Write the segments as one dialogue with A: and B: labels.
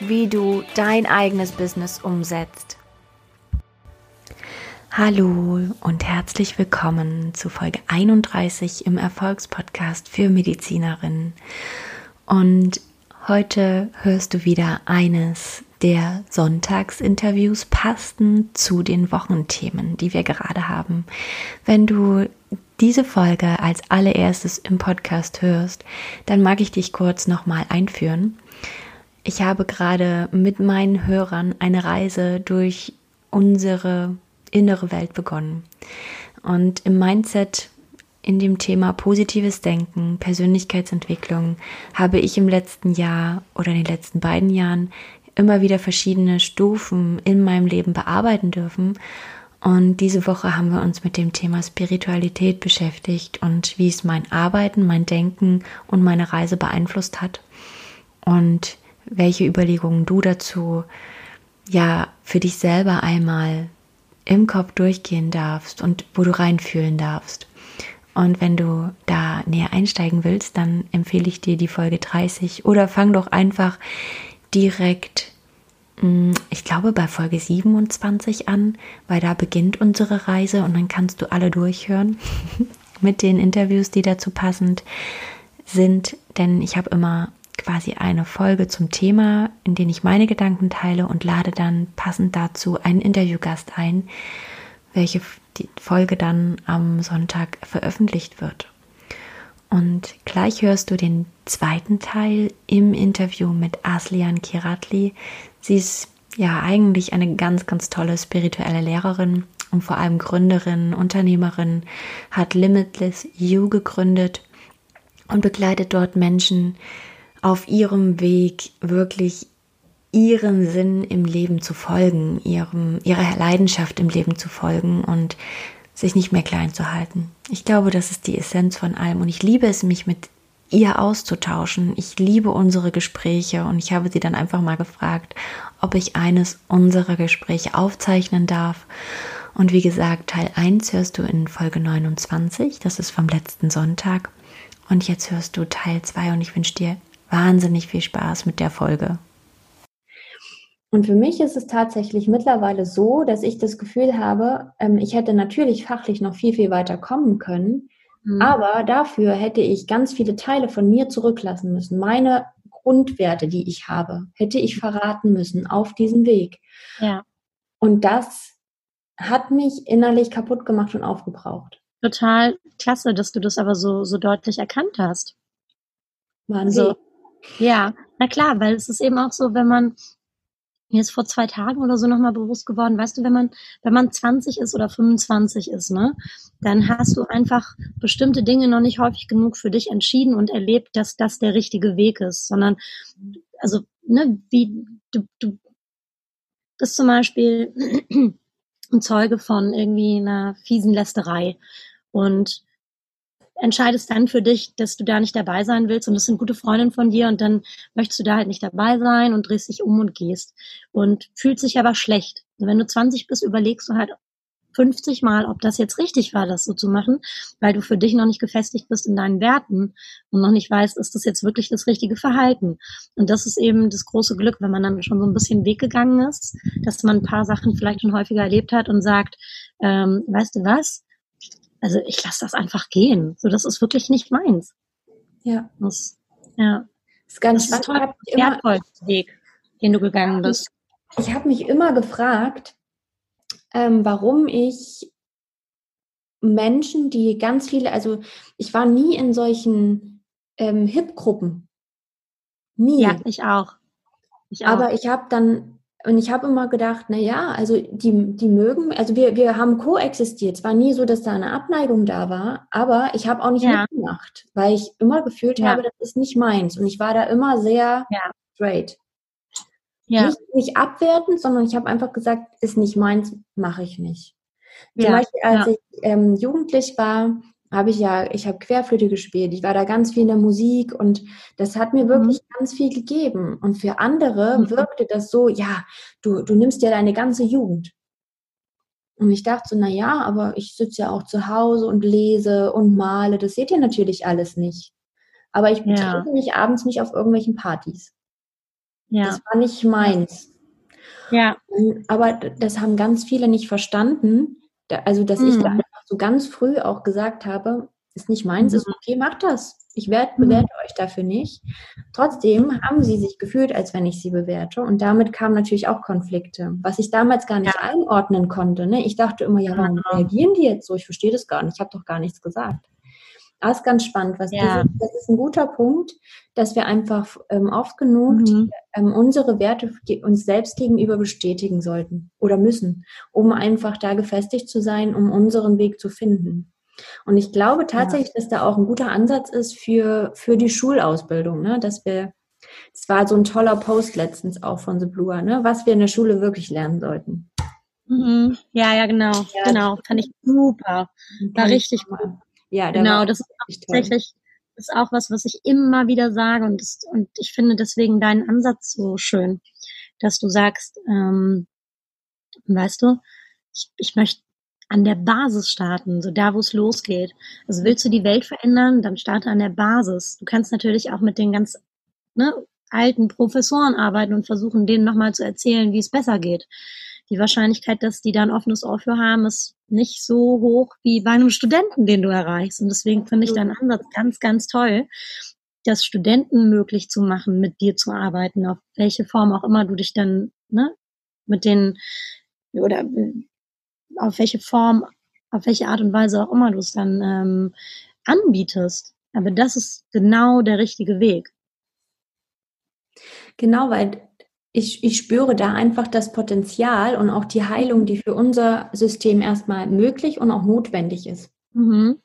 A: wie du dein eigenes Business umsetzt. Hallo und herzlich willkommen zu Folge 31 im Erfolgspodcast für Medizinerinnen. Und heute hörst du wieder eines der Sonntagsinterviews passend zu den Wochenthemen, die wir gerade haben. Wenn du diese Folge als allererstes im Podcast hörst, dann mag ich dich kurz nochmal einführen. Ich habe gerade mit meinen Hörern eine Reise durch unsere innere Welt begonnen. Und im Mindset, in dem Thema positives Denken, Persönlichkeitsentwicklung, habe ich im letzten Jahr oder in den letzten beiden Jahren immer wieder verschiedene Stufen in meinem Leben bearbeiten dürfen. Und diese Woche haben wir uns mit dem Thema Spiritualität beschäftigt und wie es mein Arbeiten, mein Denken und meine Reise beeinflusst hat. Und welche Überlegungen du dazu ja für dich selber einmal im Kopf durchgehen darfst und wo du reinfühlen darfst. Und wenn du da näher einsteigen willst, dann empfehle ich dir die Folge 30 oder fang doch einfach direkt, mm, ich glaube, bei Folge 27 an, weil da beginnt unsere Reise und dann kannst du alle durchhören mit den Interviews, die dazu passend sind. Denn ich habe immer quasi eine Folge zum Thema, in denen ich meine Gedanken teile und lade dann passend dazu einen Interviewgast ein, welche die Folge dann am Sonntag veröffentlicht wird. Und gleich hörst du den zweiten Teil im Interview mit Aslian Kiratli. Sie ist ja eigentlich eine ganz, ganz tolle spirituelle Lehrerin und vor allem Gründerin, Unternehmerin, hat Limitless You gegründet und begleitet dort Menschen auf ihrem Weg wirklich ihren Sinn im Leben zu folgen, ihrem, ihrer Leidenschaft im Leben zu folgen und sich nicht mehr klein zu halten. Ich glaube, das ist die Essenz von allem und ich liebe es, mich mit ihr auszutauschen. Ich liebe unsere Gespräche und ich habe sie dann einfach mal gefragt, ob ich eines unserer Gespräche aufzeichnen darf. Und wie gesagt, Teil 1 hörst du in Folge 29, das ist vom letzten Sonntag. Und jetzt hörst du Teil 2 und ich wünsche dir wahnsinnig viel Spaß mit der Folge.
B: Und für mich ist es tatsächlich mittlerweile so, dass ich das Gefühl habe, ähm, ich hätte natürlich fachlich noch viel, viel weiter kommen können, mhm. aber dafür hätte ich ganz viele Teile von mir zurücklassen müssen. Meine Grundwerte, die ich habe, hätte ich verraten müssen auf diesem Weg. Ja. Und das hat mich innerlich kaputt gemacht und aufgebraucht.
A: Total klasse, dass du das aber so, so deutlich erkannt hast.
B: Wahnsinn. Also,
A: ja, na klar, weil es ist eben auch so, wenn man mir ist vor zwei Tagen oder so nochmal bewusst geworden, weißt du, wenn man, wenn man 20 ist oder 25 ist, ne, dann hast du einfach bestimmte Dinge noch nicht häufig genug für dich entschieden und erlebt, dass das der richtige Weg ist, sondern, also, ne, wie, du, du bist zum Beispiel ein Zeuge von irgendwie einer fiesen Lästerei und entscheidest dann für dich, dass du da nicht dabei sein willst und das sind gute Freundinnen von dir und dann möchtest du da halt nicht dabei sein und drehst dich um und gehst und fühlt sich aber schlecht. Und wenn du 20 bist, überlegst du halt 50 Mal, ob das jetzt richtig war, das so zu machen, weil du für dich noch nicht gefestigt bist in deinen Werten und noch nicht weißt, ist das jetzt wirklich das richtige Verhalten. Und das ist eben das große Glück, wenn man dann schon so ein bisschen Weg gegangen ist, dass man ein paar Sachen vielleicht schon häufiger erlebt hat und sagt, ähm, weißt du was, also ich lasse das einfach gehen. So, das ist wirklich nicht meins.
B: Ja.
A: Das, ja.
B: Das ist ganz das ist toll,
A: wertvoll, Weg, den du gegangen bist.
B: Ich, ich habe mich immer gefragt, ähm, warum ich Menschen, die ganz viele, also ich war nie in solchen ähm, Hip-Gruppen.
A: Nie. Ja, ich auch.
B: Ich auch. Aber ich habe dann und ich habe immer gedacht, na ja, also die, die mögen, also wir, wir haben koexistiert. Es war nie so, dass da eine Abneigung da war, aber ich habe auch nicht ja. mitgemacht, weil ich immer gefühlt ja. habe, das ist nicht meins. Und ich war da immer sehr ja. straight.
A: Ja. Nicht, nicht abwertend, sondern ich habe einfach gesagt, ist nicht meins, mache ich nicht. Zum. Beispiel, als ich ähm, jugendlich war, habe ich ja, ich habe Querflöte gespielt, ich war da ganz viel in der Musik und das hat mir wirklich mhm. ganz viel gegeben. Und für andere mhm. wirkte das so, ja, du, du nimmst ja deine ganze Jugend. Und ich dachte so, na ja, aber ich sitze ja auch zu Hause und lese und male, das seht ihr natürlich alles nicht. Aber ich betrete ja. mich abends nicht auf irgendwelchen Partys. Ja. Das war nicht meins. Ja. Aber das haben ganz viele nicht verstanden. Also, dass mhm. ich da mhm. So ganz früh auch gesagt habe, ist nicht meins, mhm. ist okay, macht das. Ich werde, mhm. bewerte mhm. euch dafür nicht. Trotzdem haben sie sich gefühlt, als wenn ich sie bewerte. Und damit kamen natürlich auch Konflikte, was ich damals gar nicht ja. einordnen konnte. Ne? Ich dachte immer, ja, warum genau. reagieren die jetzt so? Ich verstehe das gar nicht. Ich habe doch gar nichts gesagt. Das ist ganz spannend. Was ja. diese, das ist ein guter Punkt, dass wir einfach ähm, oft genug mhm. ähm, unsere Werte uns selbst gegenüber bestätigen sollten oder müssen, um einfach da gefestigt zu sein, um unseren Weg zu finden. Und ich glaube tatsächlich, ja. dass da auch ein guter Ansatz ist für, für die Schulausbildung, ne? dass wir, es war so ein toller Post letztens auch von The Blue, ne? was wir in der Schule wirklich lernen sollten.
B: Mhm. Ja, ja, genau, ja, genau, fand ich super, war richtig gut. Ja, genau, das ist tatsächlich ist auch was, was ich immer wieder sage und, das, und ich finde deswegen deinen Ansatz so schön, dass du sagst, ähm, weißt du, ich, ich möchte an der Basis starten, so da, wo es losgeht. Also willst du die Welt verändern, dann starte an der Basis. Du kannst natürlich auch mit den ganz ne, alten Professoren arbeiten und versuchen, denen nochmal zu erzählen, wie es besser geht. Die Wahrscheinlichkeit, dass die da ein offenes Ohr für haben, ist nicht so hoch wie bei einem Studenten, den du erreichst. Und deswegen finde ich deinen Ansatz ganz, ganz toll, das Studenten möglich zu machen, mit dir zu arbeiten, auf welche Form auch immer du dich dann ne, mit den oder auf welche Form, auf welche Art und Weise auch immer du es dann ähm, anbietest. Aber das ist genau der richtige Weg.
A: Genau, weil ich, ich spüre da einfach das Potenzial und auch die Heilung, die für unser System erstmal möglich und auch notwendig ist. Mhm.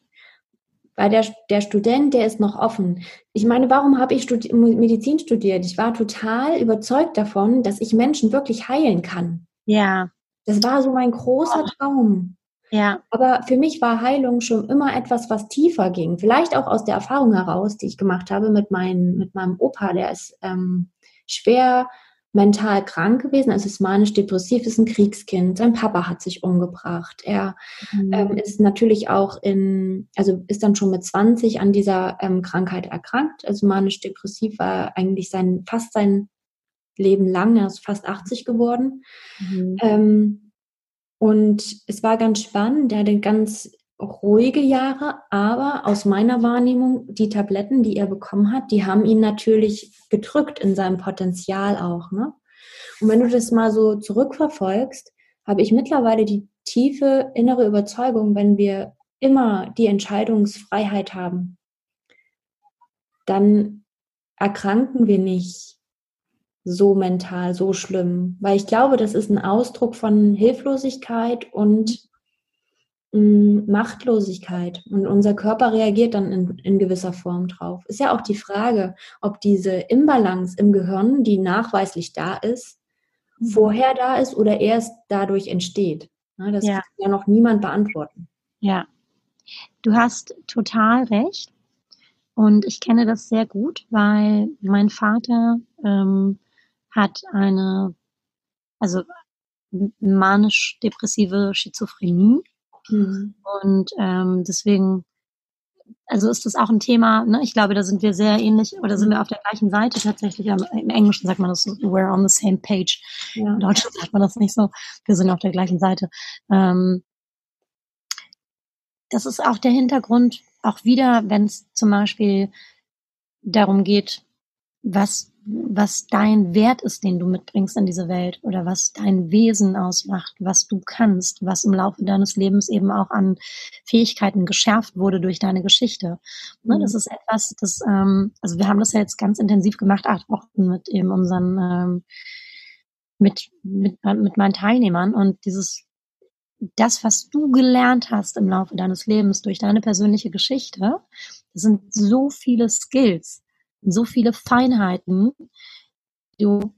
A: Weil der, der Student, der ist noch offen. Ich meine, warum habe ich studi Medizin studiert? Ich war total überzeugt davon, dass ich Menschen wirklich heilen kann. Ja. Das war so mein großer oh. Traum. Ja. Aber für mich war Heilung schon immer etwas, was tiefer ging. Vielleicht auch aus der Erfahrung heraus, die ich gemacht habe mit, mein, mit meinem Opa, der ist ähm, schwer mental krank gewesen, also ist manisch-depressiv, ist ein Kriegskind. Sein Papa hat sich umgebracht. Er mhm. ähm, ist natürlich auch in, also ist dann schon mit 20 an dieser ähm, Krankheit erkrankt. Also manisch-depressiv war eigentlich sein, fast sein Leben lang. Er ist fast 80 geworden. Mhm. Ähm, und es war ganz spannend. Er hatte ganz ruhige Jahre, aber aus meiner Wahrnehmung, die Tabletten, die er bekommen hat, die haben ihn natürlich gedrückt in seinem Potenzial auch. Ne? Und wenn du das mal so zurückverfolgst, habe ich mittlerweile die tiefe innere Überzeugung, wenn wir immer die Entscheidungsfreiheit haben, dann erkranken wir nicht so mental, so schlimm. Weil ich glaube, das ist ein Ausdruck von Hilflosigkeit und Machtlosigkeit und unser Körper reagiert dann in, in, gewisser Form drauf. Ist ja auch die Frage, ob diese Imbalance im Gehirn, die nachweislich da ist, mhm. vorher da ist oder erst dadurch entsteht. das ja. kann ja noch niemand beantworten.
B: Ja, du hast total recht. Und ich kenne das sehr gut, weil mein Vater ähm, hat eine, also manisch-depressive Schizophrenie Mhm. Und ähm, deswegen, also ist das auch ein Thema, ne? ich glaube, da sind wir sehr ähnlich oder sind wir auf der gleichen Seite tatsächlich. Im Englischen sagt man das, we're on the same page. Ja. Im Deutschen sagt man das nicht so, wir sind auf der gleichen Seite. Ähm, das ist auch der Hintergrund, auch wieder, wenn es zum Beispiel darum geht, was was dein Wert ist, den du mitbringst in diese Welt oder was dein Wesen ausmacht, was du kannst, was im Laufe deines Lebens eben auch an Fähigkeiten geschärft wurde durch deine Geschichte. Ne, mhm. Das ist etwas, das, ähm, also wir haben das ja jetzt ganz intensiv gemacht, acht Wochen mit eben unseren, ähm, mit, mit, mit meinen Teilnehmern und dieses das, was du gelernt hast im Laufe deines Lebens durch deine persönliche Geschichte, das sind so viele Skills, so viele Feinheiten, die du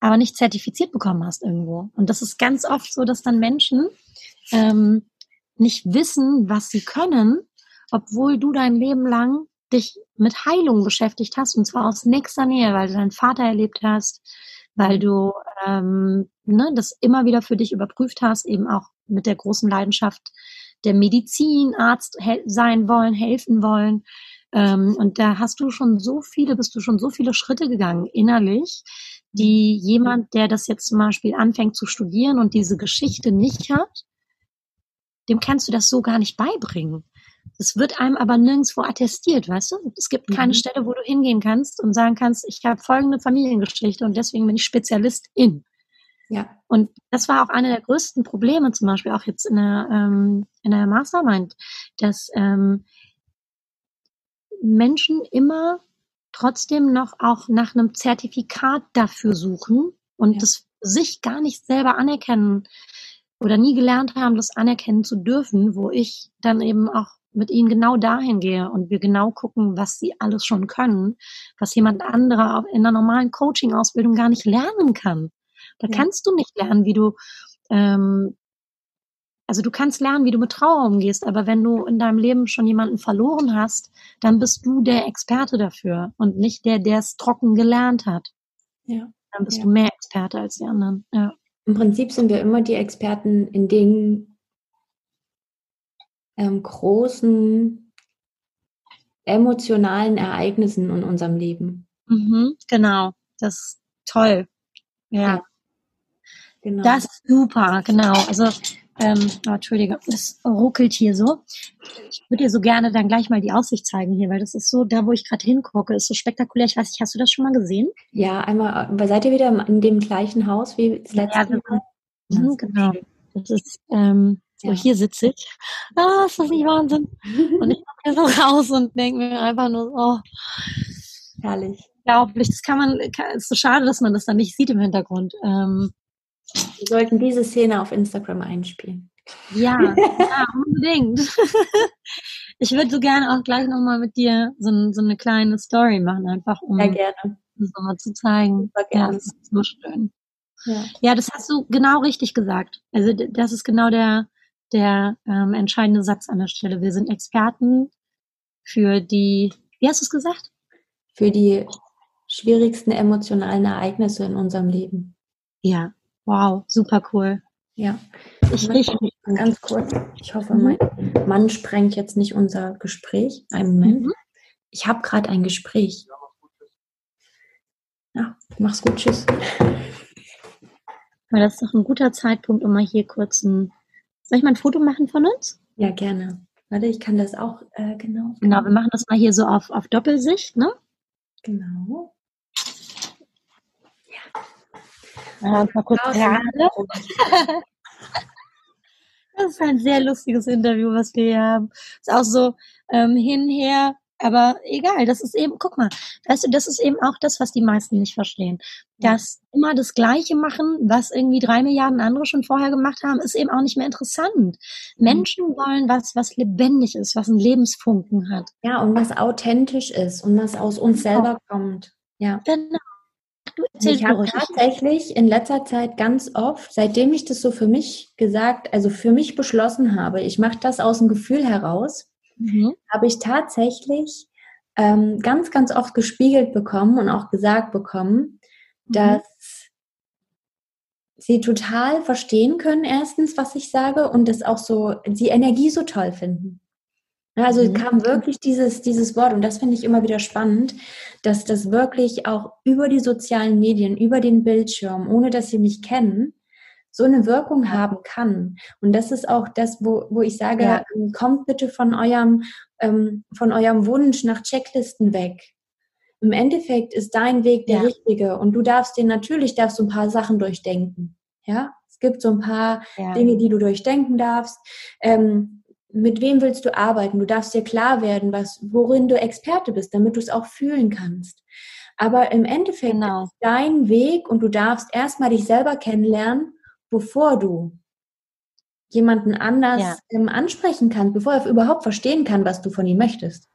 B: aber nicht zertifiziert bekommen hast irgendwo. Und das ist ganz oft so, dass dann Menschen ähm, nicht wissen, was sie können, obwohl du dein Leben lang dich mit Heilung beschäftigt hast und zwar aus nächster Nähe, weil du deinen Vater erlebt hast, weil du ähm, ne, das immer wieder für dich überprüft hast, eben auch mit der großen Leidenschaft der Medizin, Arzt sein wollen, helfen wollen. Ähm, und da hast du schon so viele, bist du schon so viele Schritte gegangen innerlich, die jemand, der das jetzt zum Beispiel anfängt zu studieren und diese Geschichte nicht hat, dem kannst du das so gar nicht beibringen. Es wird einem aber nirgendwo attestiert, weißt du? Es gibt keine mhm. Stelle, wo du hingehen kannst und sagen kannst, ich habe folgende Familiengeschichte und deswegen bin ich Spezialist in. Ja. Und das war auch eine der größten Probleme, zum Beispiel auch jetzt in der, ähm, in der Mastermind, dass ähm, Menschen immer trotzdem noch auch nach einem Zertifikat dafür suchen und ja. das sich gar nicht selber anerkennen oder nie gelernt haben, das anerkennen zu dürfen, wo ich dann eben auch mit ihnen genau dahin gehe und wir genau gucken, was sie alles schon können, was jemand anderer in einer normalen Coaching-Ausbildung gar nicht lernen kann. Da ja. kannst du nicht lernen, wie du, ähm, also du kannst lernen, wie du mit Trauer umgehst, aber wenn du in deinem Leben schon jemanden verloren hast, dann bist du der Experte dafür und nicht der, der es trocken gelernt hat. Ja. Dann bist ja. du mehr Experte als die anderen. Ja.
A: Im Prinzip sind wir immer die Experten in den ähm, großen emotionalen Ereignissen in unserem Leben.
B: Mhm, genau, das ist toll. Ja. ja. Genau. Das ist super, genau. Also, ähm, oh, Entschuldige, es ruckelt hier so. Ich würde dir so gerne dann gleich mal die Aussicht zeigen hier, weil das ist so, da wo ich gerade hingucke, ist so spektakulär. Ich weiß nicht, hast du das schon mal gesehen?
A: Ja, einmal, seid ihr wieder in dem gleichen Haus wie das letzte ja, Mal?
B: Ja, genau. Das ist, ähm, so, ja. hier sitze ich. Ah, ist das nicht Wahnsinn? Und ich hier so raus und denke mir einfach nur, oh, herrlich. Unglaublich. Das kann man, kann, ist so schade, dass man das dann nicht sieht im Hintergrund. Ähm,
A: wir sollten diese Szene auf Instagram einspielen.
B: Ja, ja unbedingt. Ich würde so gerne auch gleich nochmal mit dir so, so, eine kleine Story machen, einfach um
A: ja, gerne.
B: das nochmal zu zeigen. Ja, das ist so schön. Ja. ja, das hast du genau richtig gesagt. Also das ist genau der, der ähm, entscheidende Satz an der Stelle. Wir sind Experten für die, wie hast du es gesagt?
A: Für die schwierigsten emotionalen Ereignisse in unserem Leben.
B: Ja, Wow, super cool.
A: Ja. Ich rieche ganz kurz. Ich hoffe, mein Mann sprengt jetzt nicht unser Gespräch. Einen Moment. Mhm. Ich habe gerade ein Gespräch. Ja, mach's gut. Tschüss.
B: Weil das ist doch ein guter Zeitpunkt, um mal hier kurz ein. Soll ich mal ein Foto machen von uns?
A: Ja, gerne. Warte, ich kann das auch äh, genau.
B: Genau, wir machen das mal hier so auf, auf Doppelsicht, ne?
A: Genau.
B: Ja, mal kurz gerade. Das ist ein sehr lustiges Interview, was wir hier haben. Ist auch so ähm, hinher, aber egal, das ist eben, guck mal, weißt du, das ist eben auch das, was die meisten nicht verstehen. Dass immer das Gleiche machen, was irgendwie drei Milliarden andere schon vorher gemacht haben, ist eben auch nicht mehr interessant. Mhm. Menschen wollen was, was lebendig ist, was einen Lebensfunken hat.
A: Ja, und was authentisch ist und was aus uns genau. selber kommt. Ja. Genau. Ich habe tatsächlich in letzter Zeit ganz oft, seitdem ich das so für mich gesagt, also für mich beschlossen habe, ich mache das aus dem Gefühl heraus, mhm. habe ich tatsächlich ähm, ganz, ganz oft gespiegelt bekommen und auch gesagt bekommen, mhm. dass sie total verstehen können, erstens, was ich sage, und das auch so, die Energie so toll finden. Also mhm. kam wirklich dieses, dieses Wort und das finde ich immer wieder spannend, dass das wirklich auch über die sozialen Medien, über den Bildschirm, ohne dass sie mich kennen, so eine Wirkung haben kann. Und das ist auch das, wo, wo ich sage, ja. Ähm, kommt bitte von eurem, ähm, von eurem Wunsch nach Checklisten weg. Im Endeffekt ist dein Weg der ja. richtige und du darfst den natürlich, darfst du ein paar Sachen durchdenken. Ja, es gibt so ein paar ja. Dinge, die du durchdenken darfst. Ähm, mit wem willst du arbeiten? Du darfst dir klar werden, was, worin du Experte bist, damit du es auch fühlen kannst. Aber im Endeffekt genau. ist dein Weg und du darfst erstmal dich selber kennenlernen, bevor du jemanden anders ja. ähm, ansprechen kannst, bevor er überhaupt verstehen kann, was du von ihm möchtest.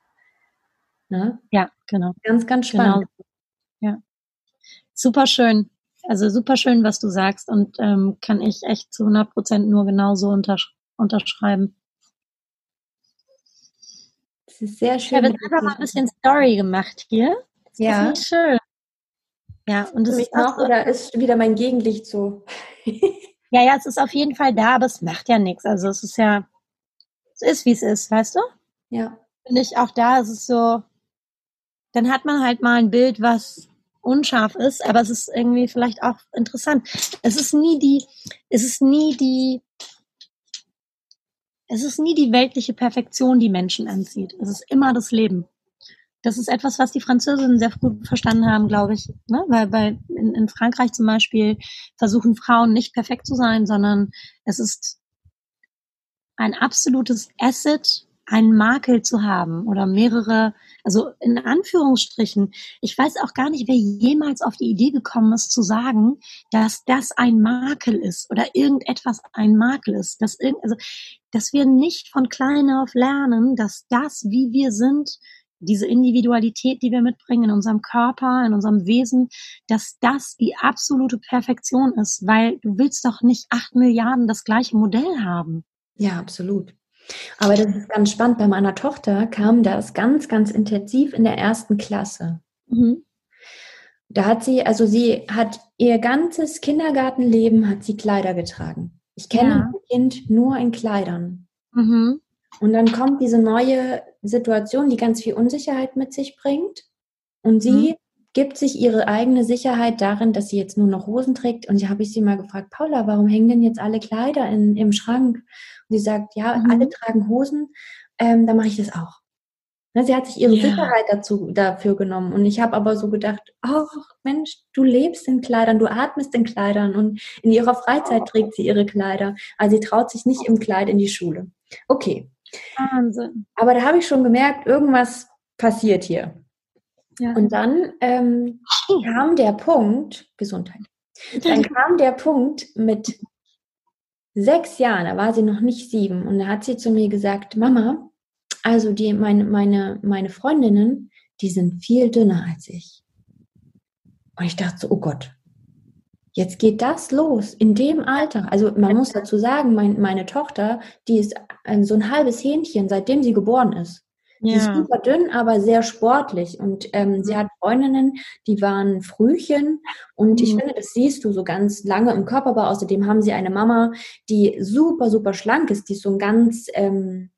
B: Ne? Ja, genau.
A: Ganz, ganz spannend.
B: Genau. Ja. Super schön. also super schön, was du sagst und ähm, kann ich echt zu 100 Prozent nur genauso untersch unterschreiben.
A: Das ist sehr schön.
B: Ich habe jetzt einfach mal ein bisschen Story gemacht hier.
A: Das ja.
B: Ist schön.
A: Ja, und das ist auch, oder ist wieder mein Gegenlicht so?
B: ja, ja, es ist auf jeden Fall da, aber es macht ja nichts. Also es ist ja, es ist wie es ist, weißt du?
A: Ja.
B: Finde ich auch da, es ist so, dann hat man halt mal ein Bild, was unscharf ist, aber es ist irgendwie vielleicht auch interessant. Es ist nie die, es ist nie die, es ist nie die weltliche Perfektion, die Menschen anzieht. Es ist immer das Leben. Das ist etwas, was die Französinnen sehr früh verstanden haben, glaube ich. Ne? Weil bei, in, in Frankreich zum Beispiel versuchen Frauen nicht perfekt zu sein, sondern es ist ein absolutes Asset, einen Makel zu haben oder mehrere, also in Anführungsstrichen, ich weiß auch gar nicht, wer jemals auf die Idee gekommen ist zu sagen, dass das ein Makel ist oder irgendetwas ein Makel ist, dass irgend, also, dass wir nicht von klein auf lernen, dass das, wie wir sind, diese Individualität, die wir mitbringen in unserem Körper, in unserem Wesen, dass das die absolute Perfektion ist, weil du willst doch nicht acht Milliarden das gleiche Modell haben.
A: Ja, absolut. Aber das ist ganz spannend. Bei meiner Tochter kam das ganz, ganz intensiv in der ersten Klasse. Mhm. Da hat sie, also sie hat ihr ganzes Kindergartenleben hat sie Kleider getragen. Ich kenne ja. ein Kind nur in Kleidern. Mhm. Und dann kommt diese neue Situation, die ganz viel Unsicherheit mit sich bringt. Und sie mhm. Gibt sich ihre eigene Sicherheit darin, dass sie jetzt nur noch Hosen trägt. Und ich habe ich sie mal gefragt, Paula, warum hängen denn jetzt alle Kleider in, im Schrank? Und sie sagt, ja, mhm. alle tragen Hosen, ähm, dann mache ich das auch. Ne, sie hat sich ihre ja. Sicherheit dazu, dafür genommen. Und ich habe aber so gedacht, ach Mensch, du lebst in Kleidern, du atmest in Kleidern und in ihrer Freizeit trägt sie ihre Kleider. Also sie traut sich nicht im Kleid in die Schule. Okay, Wahnsinn. Aber da habe ich schon gemerkt, irgendwas passiert hier. Ja. Und dann ähm, kam der Punkt, Gesundheit, dann kam der Punkt mit sechs Jahren, da war sie noch nicht sieben, und da hat sie zu mir gesagt, Mama, also die, meine, meine, meine Freundinnen, die sind viel dünner als ich. Und ich dachte so, oh Gott, Jetzt geht das los in dem Alter. Also man muss dazu sagen, mein, meine Tochter, die ist so ein halbes Hähnchen, seitdem sie geboren ist. Ja. Sie ist super dünn, aber sehr sportlich. Und ähm, sie hat Freundinnen, die waren Frühchen. Und mhm. ich finde, das siehst du so ganz lange im Körperbau. Außerdem haben sie eine Mama, die super, super schlank ist. Die ist so ein ganz, ähm,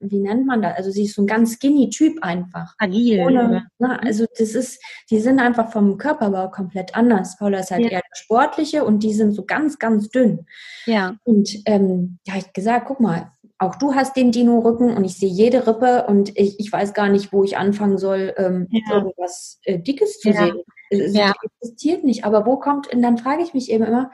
A: wie nennt man das? Also sie ist so ein ganz skinny Typ einfach.
B: Agil. Ohne,
A: na, ne, also das ist, die sind einfach vom Körperbau komplett anders. Paula ist halt ja. eher der sportliche und die sind so ganz, ganz dünn.
B: Ja.
A: Und ähm, ja, ich gesagt, guck mal, auch du hast den Dino-Rücken und ich sehe jede Rippe und ich, ich weiß gar nicht, wo ich anfangen soll, ähm, ja. irgendwas äh, Dickes zu ja. sehen. Es ja. existiert nicht. Aber wo kommt, und dann frage ich mich eben immer,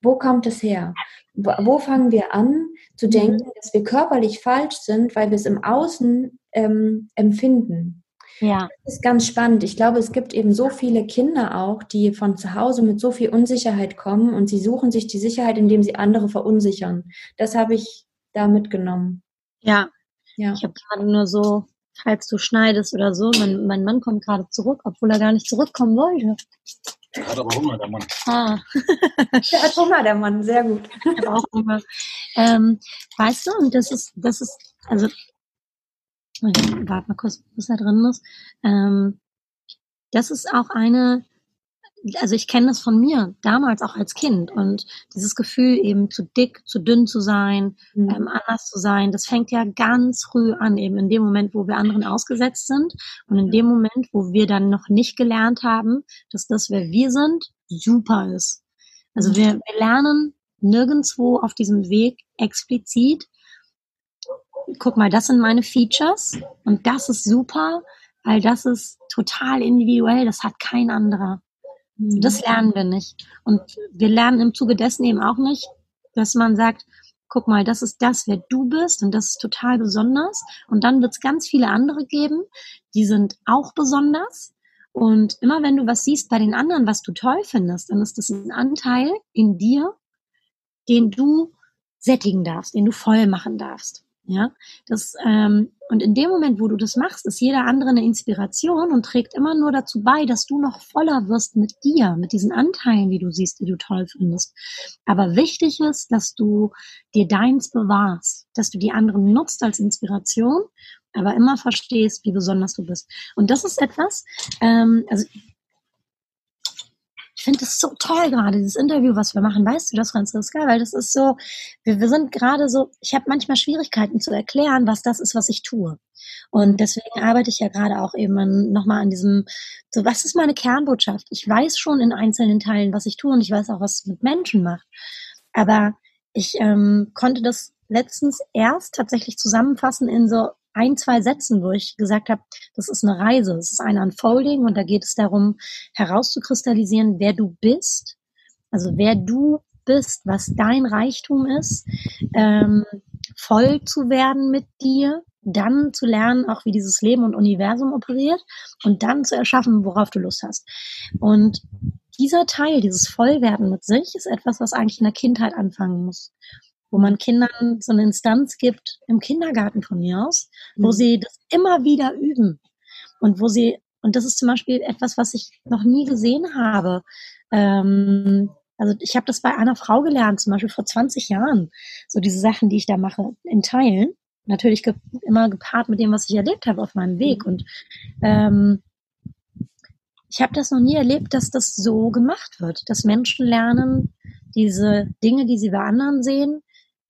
A: wo kommt es her? Wo, wo fangen wir an zu mhm. denken, dass wir körperlich falsch sind, weil wir es im Außen ähm, empfinden?
B: Ja.
A: Das ist ganz spannend. Ich glaube, es gibt eben so viele Kinder auch, die von zu Hause mit so viel Unsicherheit kommen und sie suchen sich die Sicherheit, indem sie andere verunsichern. Das habe ich da mitgenommen.
B: Ja. ja. Ich habe gerade nur so, falls du schneidest oder so, mein, mein Mann kommt gerade zurück, obwohl er gar nicht zurückkommen wollte.
C: Er hat aber Hunger, der Mann.
B: Ah.
A: der hat Hunger, der Mann, sehr gut.
B: Ich habe auch Hunger. Ähm, weißt du, und das ist, das ist, also, warte mal kurz, was da drin ist. Ähm, das ist auch eine, also ich kenne das von mir damals auch als Kind und dieses Gefühl eben zu dick, zu dünn zu sein, mhm. ähm, anders zu sein, das fängt ja ganz früh an, eben in dem Moment, wo wir anderen ausgesetzt sind und in dem Moment, wo wir dann noch nicht gelernt haben, dass das, wer wir sind, super ist. Also mhm. wir, wir lernen nirgendwo auf diesem Weg explizit, guck mal, das sind meine Features und das ist super, weil das ist total individuell, das hat kein anderer. Mhm. Das lernen wir nicht. Und wir lernen im Zuge dessen eben auch nicht, dass man sagt, guck mal, das ist das, wer du bist und das ist total besonders. Und dann wird es ganz viele andere geben, die sind auch besonders. Und immer wenn du was siehst bei den anderen, was du toll findest, dann ist das ein Anteil in dir, den du sättigen darfst, den du voll machen darfst. Ja, das, ähm, und in dem Moment, wo du das machst, ist jeder andere eine Inspiration und trägt immer nur dazu bei, dass du noch voller wirst mit dir, mit diesen Anteilen, die du siehst, die du toll findest. Aber wichtig ist, dass du dir deins bewahrst, dass du die anderen nutzt als Inspiration, aber immer verstehst, wie besonders du bist. Und das ist etwas, ähm, also finde das so toll gerade, dieses Interview, was wir machen. Weißt du das, Franziska? Weil das ist so, wir, wir sind gerade so, ich habe manchmal Schwierigkeiten zu erklären, was das ist, was ich tue. Und deswegen arbeite ich ja gerade auch eben nochmal an diesem, so was ist meine Kernbotschaft? Ich weiß schon in einzelnen Teilen, was ich tue und ich weiß auch, was es mit Menschen macht. Aber ich ähm, konnte das letztens erst tatsächlich zusammenfassen in so ein, zwei Sätzen, wo ich gesagt habe, das ist eine Reise, es ist ein Unfolding und da geht es darum, herauszukristallisieren, wer du bist, also wer du bist, was dein Reichtum ist, ähm, voll zu werden mit dir, dann zu lernen, auch wie dieses Leben und Universum operiert und dann zu erschaffen, worauf du Lust hast. Und dieser Teil, dieses Vollwerden mit sich, ist etwas, was eigentlich in der Kindheit anfangen muss wo man Kindern so eine Instanz gibt, im Kindergarten von mir aus, wo mhm. sie das immer wieder üben und wo sie, und das ist zum Beispiel etwas, was ich noch nie gesehen habe. Ähm, also ich habe das bei einer Frau gelernt, zum Beispiel vor 20 Jahren, so diese Sachen, die ich da mache, in Teilen. Natürlich ge immer gepaart mit dem, was ich erlebt habe auf meinem Weg. Mhm. Und ähm, ich habe das noch nie erlebt, dass das so gemacht wird, dass Menschen lernen, diese Dinge, die sie bei anderen sehen,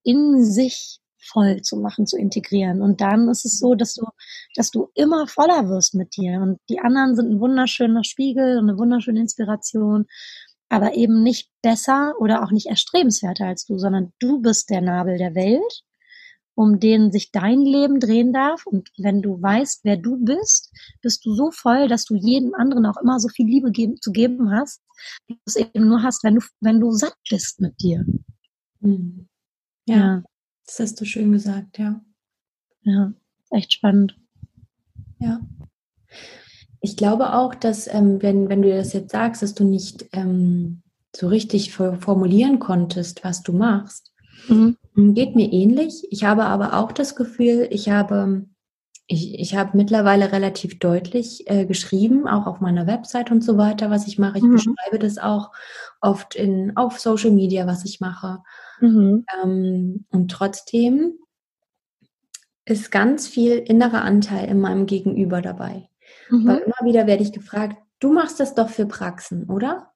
B: in sich voll zu machen, zu integrieren. Und dann ist es so, dass du, dass du immer voller wirst mit dir. Und die anderen sind ein wunderschöner Spiegel und eine wunderschöne Inspiration, aber eben nicht besser oder auch nicht erstrebenswerter als du, sondern du bist der Nabel der Welt, um den sich dein Leben drehen darf. Und wenn du weißt, wer du bist, bist du so voll, dass du jedem anderen auch immer so viel Liebe geben, zu geben hast, wie du es eben nur hast, wenn du, wenn du satt bist mit dir.
A: Mhm. Ja, ja, das hast du schön gesagt, ja.
B: Ja, echt spannend.
A: Ja. Ich glaube auch, dass, ähm, wenn, wenn du das jetzt sagst, dass du nicht ähm, so richtig formulieren konntest, was du machst, mhm. geht mir ähnlich. Ich habe aber auch das Gefühl, ich habe, ich, ich habe mittlerweile relativ deutlich äh, geschrieben, auch auf meiner Website und so weiter, was ich mache. Ich mhm. beschreibe das auch oft in, auf Social Media, was ich mache. Mhm. Ähm, und trotzdem ist ganz viel innerer Anteil in meinem Gegenüber dabei. Mhm. Weil immer wieder werde ich gefragt, du machst das doch für Praxen, oder?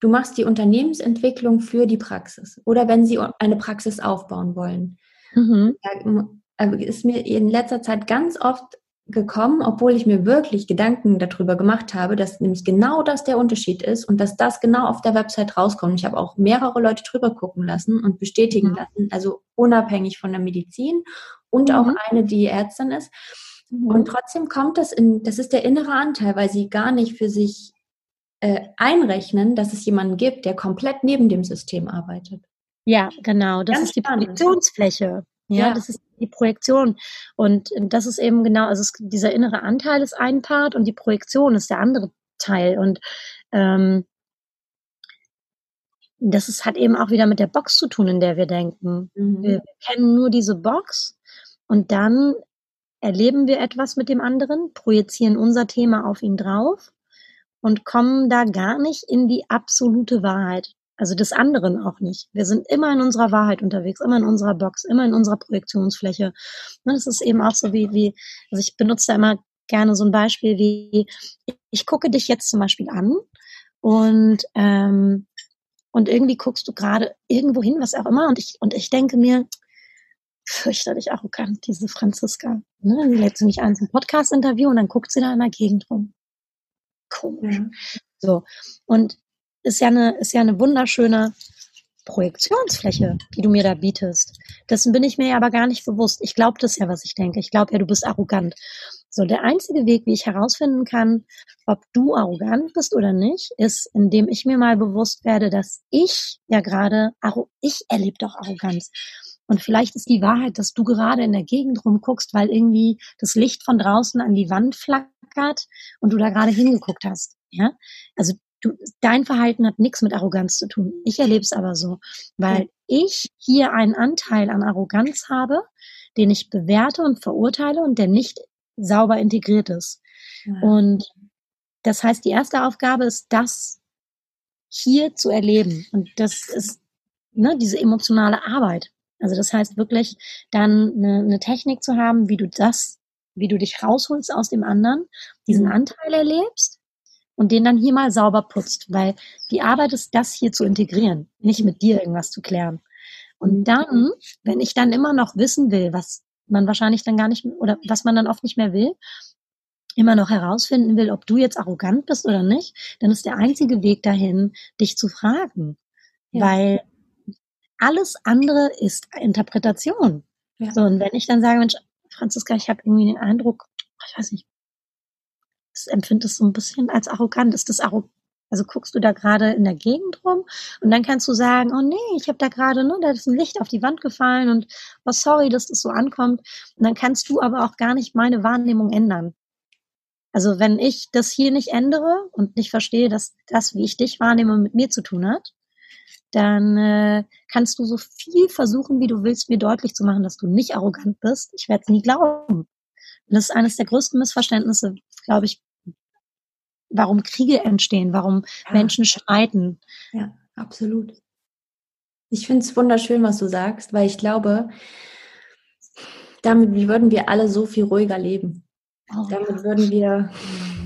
A: Du machst die Unternehmensentwicklung für die Praxis. Oder wenn sie eine Praxis aufbauen wollen. Mhm. Äh, ist mir in letzter Zeit ganz oft gekommen, obwohl ich mir wirklich Gedanken darüber gemacht habe, dass nämlich genau das der Unterschied ist und dass das genau auf der Website rauskommt. Ich habe auch mehrere Leute drüber gucken lassen und bestätigen mhm. lassen, also unabhängig von der Medizin und mhm. auch eine, die Ärztin ist. Mhm. Und trotzdem kommt das in, das ist der innere Anteil, weil sie gar nicht für sich äh, einrechnen, dass es jemanden gibt, der komplett neben dem System arbeitet.
B: Ja, genau. Das Ganz ist die Projektionsfläche. Ja, ja, das ist die Projektion. Und das ist eben genau, also es, dieser innere Anteil ist ein Part und die Projektion ist der andere Teil. Und ähm, das ist, hat eben auch wieder mit der Box zu tun, in der wir denken. Mhm. Wir, wir kennen nur diese Box und dann erleben wir etwas mit dem anderen, projizieren unser Thema auf ihn drauf und kommen da gar nicht in die absolute Wahrheit. Also des anderen auch nicht. Wir sind immer in unserer Wahrheit unterwegs, immer in unserer Box, immer in unserer Projektionsfläche. Und es ist eben auch so wie, wie, also ich benutze da immer gerne so ein Beispiel wie, ich gucke dich jetzt zum Beispiel an und, ähm, und irgendwie guckst du gerade irgendwo hin, was auch immer, und ich, und ich denke mir, fürchterlich arrogant, diese Franziska. Ne? Die lädt sie mich ein zum Podcast-Interview und dann guckt sie da in der Gegend rum. Komisch. Mhm. So. Und ist ja eine, ist ja eine wunderschöne Projektionsfläche, die du mir da bietest. Dessen bin ich mir aber gar nicht bewusst. Ich glaube das ja, was ich denke. Ich glaube ja, du bist arrogant. So, der einzige Weg, wie ich herausfinden kann, ob du arrogant bist oder nicht, ist, indem ich mir mal bewusst werde, dass ich ja gerade, ich erlebe doch Arroganz. Und vielleicht ist die Wahrheit, dass du gerade in der Gegend rumguckst, weil irgendwie das Licht von draußen an die Wand flackert und du da gerade hingeguckt hast. Ja, also du, dein Verhalten hat nichts mit Arroganz zu tun. Ich erlebe es aber so, weil ja. ich hier einen Anteil an Arroganz habe, den ich bewerte und verurteile und der nicht sauber integriert ist. Ja. Und das heißt, die erste Aufgabe ist, das hier zu erleben. Und das ist ne, diese emotionale Arbeit. Also das heißt wirklich dann eine, eine Technik zu haben, wie du das, wie du dich rausholst aus dem anderen, diesen mhm. Anteil erlebst und den dann hier mal sauber putzt, weil die Arbeit ist, das hier zu integrieren, nicht mit dir irgendwas zu klären. Und mhm. dann, wenn ich dann immer noch wissen will, was man wahrscheinlich dann gar nicht, oder was man dann oft nicht mehr will, immer noch herausfinden will, ob du jetzt arrogant bist oder nicht, dann ist der einzige Weg dahin, dich zu fragen. Ja. Weil alles andere ist Interpretation. Ja. So, und wenn ich dann sage, Mensch, Franziska, ich habe irgendwie den Eindruck, ich weiß nicht, das empfindet es so ein bisschen als arrogant. Ist das arrogant? Also guckst du da gerade in der Gegend rum und dann kannst du sagen, oh nee, ich habe da gerade, ne, da ist ein Licht auf die Wand gefallen und oh sorry, dass das so ankommt. Und dann kannst du aber auch gar nicht meine Wahrnehmung ändern. Also wenn ich das hier nicht ändere und nicht verstehe, dass das, wie ich dich wahrnehme, mit mir zu tun hat, dann äh, kannst du so viel versuchen, wie du willst, mir deutlich zu machen, dass du nicht arrogant bist. Ich werde es nie glauben. Und das ist eines der größten Missverständnisse, glaube ich, warum Kriege entstehen, warum ja. Menschen streiten.
A: Ja, absolut. Ich finde es wunderschön, was du sagst, weil ich glaube, damit würden wir alle so viel ruhiger leben. Oh, damit würden wir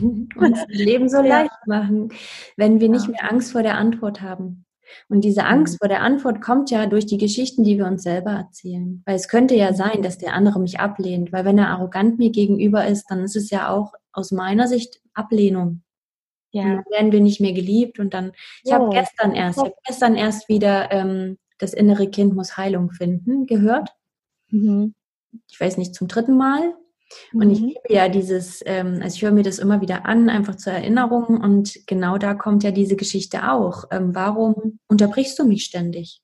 A: uns das Leben so leicht machen, wenn wir nicht mehr Angst vor der Antwort haben. Und diese Angst vor der Antwort kommt ja durch die Geschichten, die wir uns selber erzählen. Weil es könnte ja sein, dass der andere mich ablehnt, weil wenn er arrogant mir gegenüber ist, dann ist es ja auch aus meiner Sicht Ablehnung. Ja. Und dann werden wir nicht mehr geliebt und dann, ich habe gestern erst, ich habe gestern erst wieder ähm, das innere Kind muss Heilung finden gehört. Mhm. Ich weiß nicht, zum dritten Mal. Und ich mhm. liebe ja dieses, ähm, also ich höre mir das immer wieder an, einfach zur Erinnerung. Und genau da kommt ja diese Geschichte auch. Ähm, warum unterbrichst du mich ständig?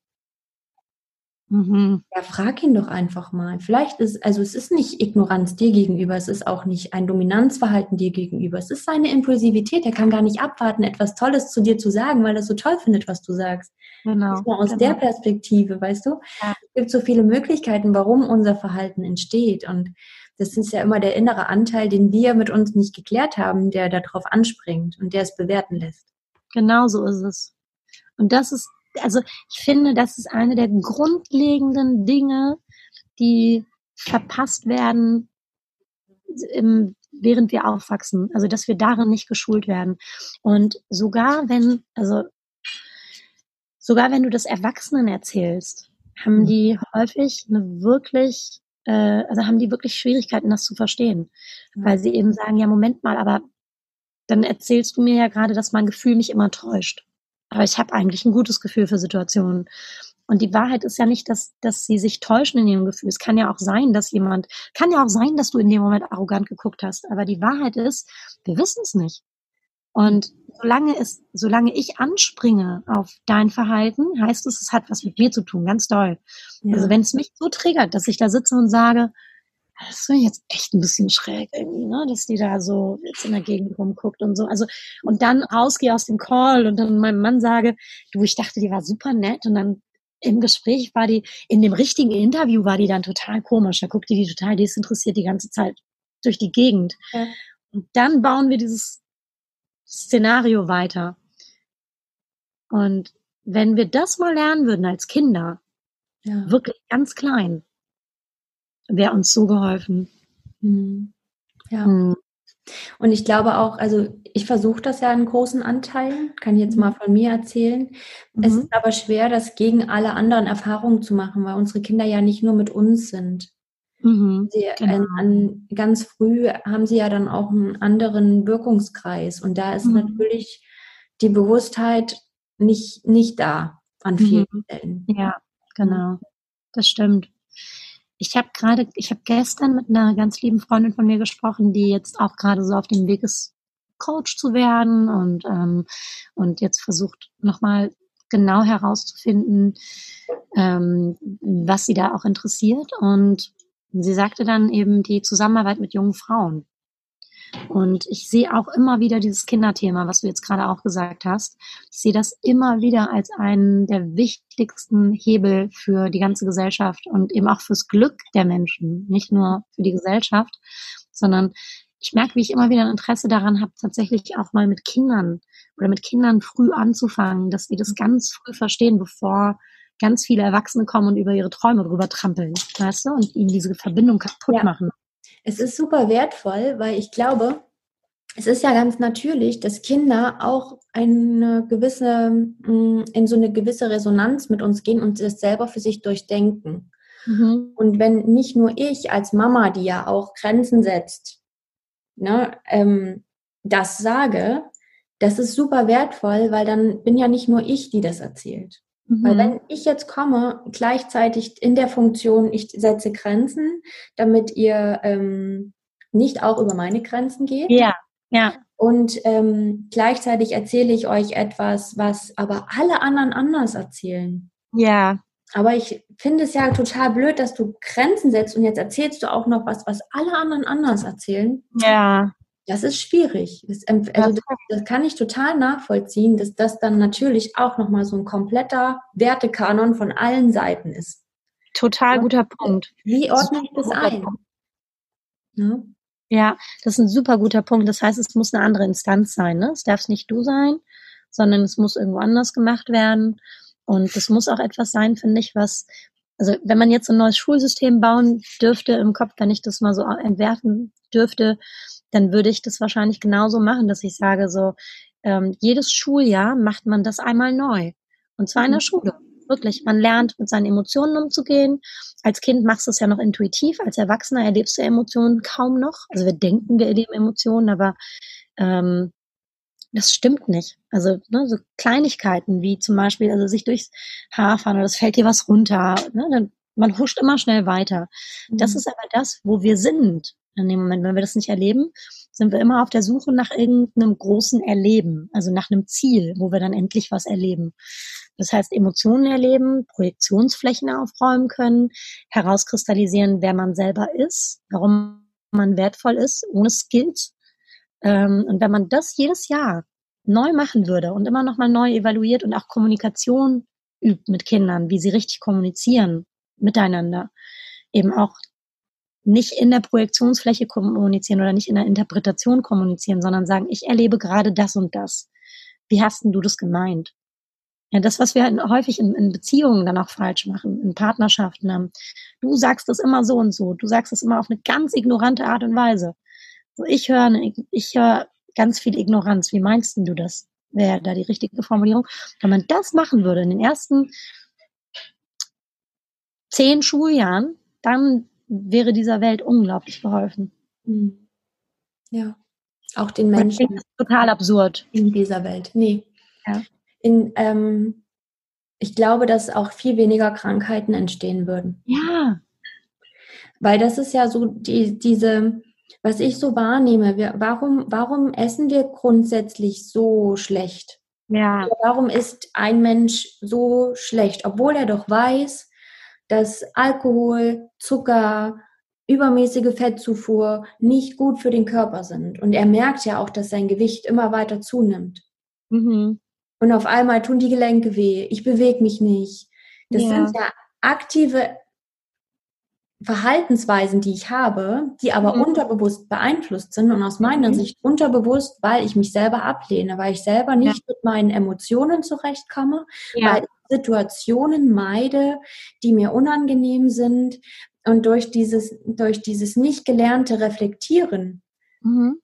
A: Mhm. Ja, frag ihn doch einfach mal. Vielleicht ist, also es ist nicht Ignoranz dir gegenüber, es ist auch nicht ein Dominanzverhalten dir gegenüber, es ist seine Impulsivität. Er kann gar nicht abwarten, etwas Tolles zu dir zu sagen, weil er so toll findet, was du sagst. Genau. Aus genau. der Perspektive, weißt du? Ja. Es gibt so viele Möglichkeiten, warum unser Verhalten entsteht. Und das ist ja immer der innere Anteil, den wir mit uns nicht geklärt haben, der darauf anspringt und der es bewerten lässt.
B: Genau so ist es. Und das ist, also ich finde, das ist eine der grundlegenden Dinge, die verpasst werden, im, während wir aufwachsen. Also, dass wir darin nicht geschult werden. Und sogar wenn, also, sogar wenn du das Erwachsenen erzählst, haben mhm. die häufig eine wirklich äh, also haben die wirklich Schwierigkeiten, das zu verstehen. Weil sie eben sagen, ja, Moment mal, aber dann erzählst du mir ja gerade, dass mein Gefühl mich immer täuscht. Aber ich habe eigentlich ein gutes Gefühl für Situationen. Und die Wahrheit ist ja nicht, dass, dass sie sich täuschen in ihrem Gefühl. Es kann ja auch sein, dass jemand, kann ja auch sein, dass du in dem Moment arrogant geguckt hast. Aber die Wahrheit ist, wir wissen es nicht. Und solange es, solange ich anspringe auf dein Verhalten, heißt es, es hat was mit mir zu tun, ganz doll. Ja. Also wenn es mich so triggert, dass ich da sitze und sage, das finde ich jetzt echt ein bisschen schräg irgendwie, ne, dass die da so jetzt in der Gegend rumguckt und so. Also, und dann rausgehe aus dem Call und dann meinem Mann sage, du, ich dachte, die war super nett und dann im Gespräch war die, in dem richtigen Interview war die dann total komisch. Da guckte die total desinteressiert die ganze Zeit durch die Gegend. Ja. Und dann bauen wir dieses Szenario weiter. Und wenn wir das mal lernen würden als Kinder, ja. wirklich ganz klein, wäre uns so geholfen.
A: Mhm. Ja. Mhm. Und ich glaube auch, also ich versuche das ja in großen Anteilen, kann ich jetzt mhm. mal von mir erzählen. Mhm. Es ist aber schwer, das gegen alle anderen Erfahrungen zu machen, weil unsere Kinder ja nicht nur mit uns sind. Mhm, sie, genau. an, an, ganz früh haben sie ja dann auch einen anderen Wirkungskreis und da ist mhm. natürlich die Bewusstheit nicht, nicht da an vielen mhm. Stellen.
B: Ja, genau. Das stimmt. Ich habe gerade, ich habe gestern mit einer ganz lieben Freundin von mir gesprochen, die jetzt auch gerade so auf dem Weg ist, Coach zu werden und, ähm, und jetzt versucht nochmal genau herauszufinden, ähm, was sie da auch interessiert. Und Sie sagte dann eben die Zusammenarbeit mit jungen Frauen. Und ich sehe auch immer wieder dieses Kinderthema, was du jetzt gerade auch gesagt hast. Ich sehe das immer wieder als einen der wichtigsten Hebel für die ganze Gesellschaft und eben auch fürs Glück der Menschen, nicht nur für die Gesellschaft, sondern ich merke, wie ich immer wieder ein Interesse daran habe, tatsächlich auch mal mit Kindern oder mit Kindern früh anzufangen, dass sie das ganz früh verstehen, bevor ganz viele Erwachsene kommen und über ihre Träume drüber trampeln, weißt du, und ihnen diese Verbindung kaputt ja. machen.
A: Es ist super wertvoll, weil ich glaube, es ist ja ganz natürlich, dass Kinder auch eine gewisse, mm, in so eine gewisse Resonanz mit uns gehen und das selber für sich durchdenken. Mhm. Und wenn nicht nur ich als Mama, die ja auch Grenzen setzt, ne, ähm, das sage, das ist super wertvoll, weil dann bin ja nicht nur ich, die das erzählt. Mhm. Weil wenn ich jetzt komme, gleichzeitig in der Funktion, ich setze Grenzen, damit ihr ähm, nicht auch über meine Grenzen geht.
B: Ja, ja.
A: Und ähm, gleichzeitig erzähle ich euch etwas, was aber alle anderen anders erzählen.
B: Ja.
A: Aber ich finde es ja total blöd, dass du Grenzen setzt und jetzt erzählst du auch noch was, was alle anderen anders erzählen.
B: Ja.
A: Das ist schwierig. Das, also das, das, kann ich total nachvollziehen, dass das dann natürlich auch nochmal so ein kompletter Wertekanon von allen Seiten ist.
B: Total guter Punkt.
A: Wie ordne ich das ein?
B: Ja? ja, das ist ein super guter Punkt. Das heißt, es muss eine andere Instanz sein. Ne? Es darf nicht du sein, sondern es muss irgendwo anders gemacht werden. Und das muss auch etwas sein, finde ich, was, also wenn man jetzt ein neues Schulsystem bauen dürfte im Kopf, wenn ich das mal so entwerfen dürfte, dann würde ich das wahrscheinlich genauso machen, dass ich sage, so, ähm, jedes Schuljahr macht man das einmal neu. Und zwar in der mhm. Schule. Wirklich. Man lernt, mit seinen Emotionen umzugehen. Als Kind machst du es ja noch intuitiv. Als Erwachsener erlebst du Emotionen kaum noch. Also wir denken, wir erleben Emotionen, aber ähm, das stimmt nicht. Also ne, so Kleinigkeiten wie zum Beispiel, also sich durchs Haar fahren oder es fällt dir was runter. Ne, dann, man huscht immer schnell weiter. Das mhm. ist aber das, wo wir sind in dem Moment. Wenn wir das nicht erleben, sind wir immer auf der Suche nach irgendeinem großen Erleben, also nach einem Ziel, wo wir dann endlich was erleben. Das heißt, Emotionen erleben, Projektionsflächen aufräumen können, herauskristallisieren, wer man selber ist, warum man wertvoll ist, ohne Skills. Ähm, und wenn man das jedes Jahr neu machen würde und immer nochmal neu evaluiert und auch Kommunikation übt mit Kindern, wie sie richtig kommunizieren miteinander, eben auch nicht in der Projektionsfläche kommunizieren oder nicht in der Interpretation kommunizieren, sondern sagen, ich erlebe gerade das und das. Wie hast denn du das gemeint? Ja, das, was wir häufig in, in Beziehungen dann auch falsch machen, in Partnerschaften haben. Du sagst das immer so und so. Du sagst es immer auf eine ganz ignorante Art und Weise. So, ich höre, ich höre ganz viel Ignoranz. Wie meinst du das? Wäre da die richtige Formulierung? Wenn man das machen würde in den ersten zehn Schuljahren, dann wäre dieser Welt unglaublich geholfen. Hm.
A: Ja, auch den Menschen. Das
B: ist total absurd.
A: In dieser Welt. Nee.
B: Ja.
A: In, ähm, ich glaube, dass auch viel weniger Krankheiten entstehen würden.
B: Ja.
A: Weil das ist ja so die, diese, was ich so wahrnehme, wir, warum, warum essen wir grundsätzlich so schlecht?
B: Ja.
A: Warum ist ein Mensch so schlecht, obwohl er doch weiß, dass Alkohol, Zucker, übermäßige Fettzufuhr nicht gut für den Körper sind. Und er merkt ja auch, dass sein Gewicht immer weiter zunimmt.
B: Mhm.
A: Und auf einmal tun die Gelenke weh, ich bewege mich nicht. Das ja. sind ja aktive Verhaltensweisen, die ich habe, die aber mhm. unterbewusst beeinflusst sind und aus meiner mhm. Sicht unterbewusst, weil ich mich selber ablehne, weil ich selber nicht ja. mit meinen Emotionen zurechtkomme, ja. weil Situationen meide, die mir unangenehm sind. Und durch dieses, durch dieses nicht gelernte Reflektieren mhm.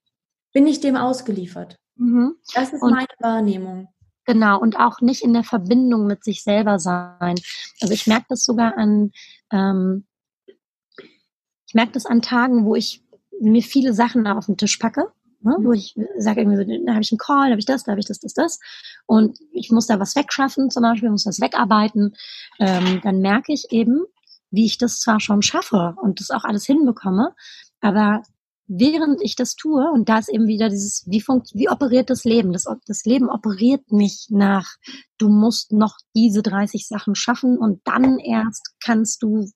A: bin ich dem ausgeliefert.
B: Mhm.
A: Das ist und meine Wahrnehmung.
B: Genau, und auch nicht in der Verbindung mit sich selber sein. Also ich merke das sogar an, ähm, ich merke das an Tagen, wo ich mir viele Sachen auf den Tisch packe Ne? Wo ich sage irgendwie so, da habe ich einen Call, da habe ich das, da habe ich das, das, das. Und ich muss da was wegschaffen, zum Beispiel, muss das wegarbeiten. Ähm, dann merke ich eben, wie ich das zwar schon schaffe und das auch alles hinbekomme, aber während ich das tue, und da ist eben wieder dieses, wie funkt, wie operiert das Leben? Das, das Leben operiert nicht nach, du musst noch diese 30 Sachen schaffen und dann erst kannst du